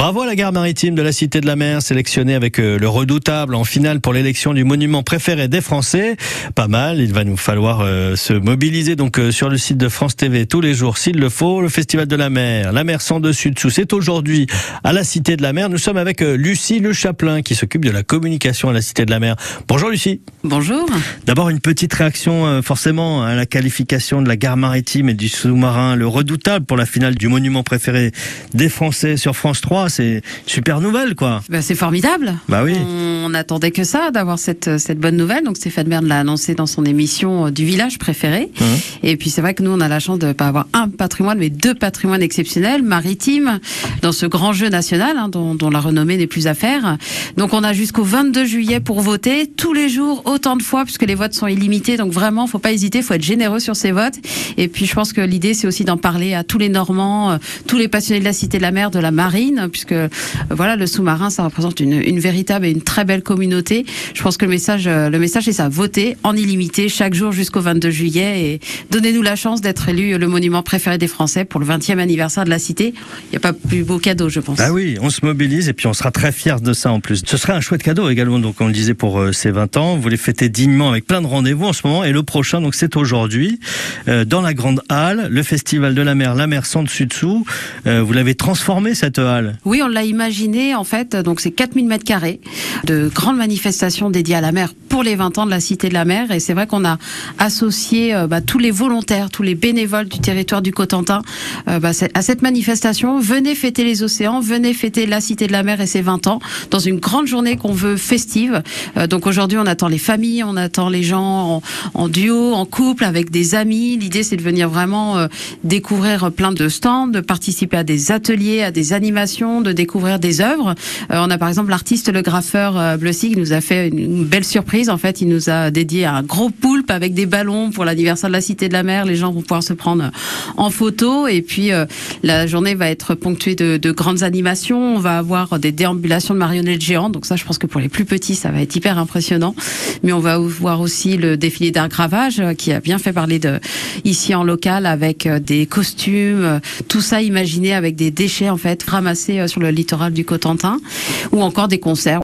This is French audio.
Bravo à la gare maritime de la Cité de la Mer, sélectionnée avec euh, le redoutable en finale pour l'élection du monument préféré des Français. Pas mal, il va nous falloir euh, se mobiliser donc euh, sur le site de France TV tous les jours s'il le faut. Le Festival de la Mer, la mer sans dessus dessous, c'est aujourd'hui à la Cité de la Mer. Nous sommes avec Lucie Le Chaplin qui s'occupe de la communication à la Cité de la Mer. Bonjour Lucie. Bonjour. D'abord une petite réaction forcément à la qualification de la gare maritime et du sous-marin, le redoutable pour la finale du monument préféré des Français sur France 3 c'est super nouvelle, quoi. Bah, c'est formidable. Bah oui. On n'attendait que ça, d'avoir cette, cette bonne nouvelle. Donc Stéphane Bern l'a annoncé dans son émission euh, du village préféré. Mmh. Et puis c'est vrai que nous, on a la chance de pas avoir un patrimoine, mais deux patrimoines exceptionnels, maritimes, dans ce grand jeu national, hein, dont, dont, la renommée n'est plus à faire. Donc on a jusqu'au 22 juillet pour voter, tous les jours, autant de fois, puisque les votes sont illimités. Donc vraiment, faut pas hésiter, faut être généreux sur ces votes. Et puis je pense que l'idée, c'est aussi d'en parler à tous les Normands, euh, tous les passionnés de la Cité de la Mer, de la marine, puisque euh, voilà, le sous-marin, ça représente une, véritable et une très belle communauté. Je pense que le message, euh, le message, c'est ça voter en illimité chaque jour jusqu'au 22 juillet et donnez-nous la chance d'être élu le monument préféré des Français pour le 20e anniversaire de la cité. Il n'y a pas plus beau cadeau, je pense. Ah oui, on se mobilise et puis on sera très fiers de ça en plus. Ce serait un chouette cadeau également, donc on le disait pour euh, ces 20 ans. Vous les fêtez dignement avec plein de rendez-vous en ce moment et le prochain, donc c'est aujourd'hui, dans la grande halle, le festival de la mer, la mer sans dessus-dessous. vous l'avez transformé cette halle? On l'a imaginé en fait, donc c'est 4000 mètres carrés de grandes manifestations dédiées à la mer pour les 20 ans de la Cité de la Mer. Et c'est vrai qu'on a associé euh, bah, tous les volontaires, tous les bénévoles du territoire du Cotentin euh, bah, à cette manifestation. Venez fêter les océans, venez fêter la Cité de la Mer et ses 20 ans dans une grande journée qu'on veut festive. Euh, donc aujourd'hui, on attend les familles, on attend les gens en, duo, en couple, avec des amis. L'idée, c'est de venir vraiment découvrir plein de stands, de participer à des ateliers, à des animations, de découvrir des œuvres. on a par exemple l'artiste, le graffeur Bleucy qui nous a fait une belle surprise en fait, il nous a dédié un gros poulpe avec des ballons pour l'anniversaire de la Cité de la Mer. Les gens vont pouvoir se prendre en photo. Et puis, euh, la journée va être ponctuée de, de, grandes animations. On va avoir des déambulations de marionnettes géantes. Donc ça, je pense que pour les plus petits, ça va être hyper impressionnant. Mais on va voir aussi le défilé d'art gravage euh, qui a bien fait parler de ici en local avec euh, des costumes, tout ça imaginé avec des déchets en fait ramassés sur le littoral du Cotentin ou encore des concerts.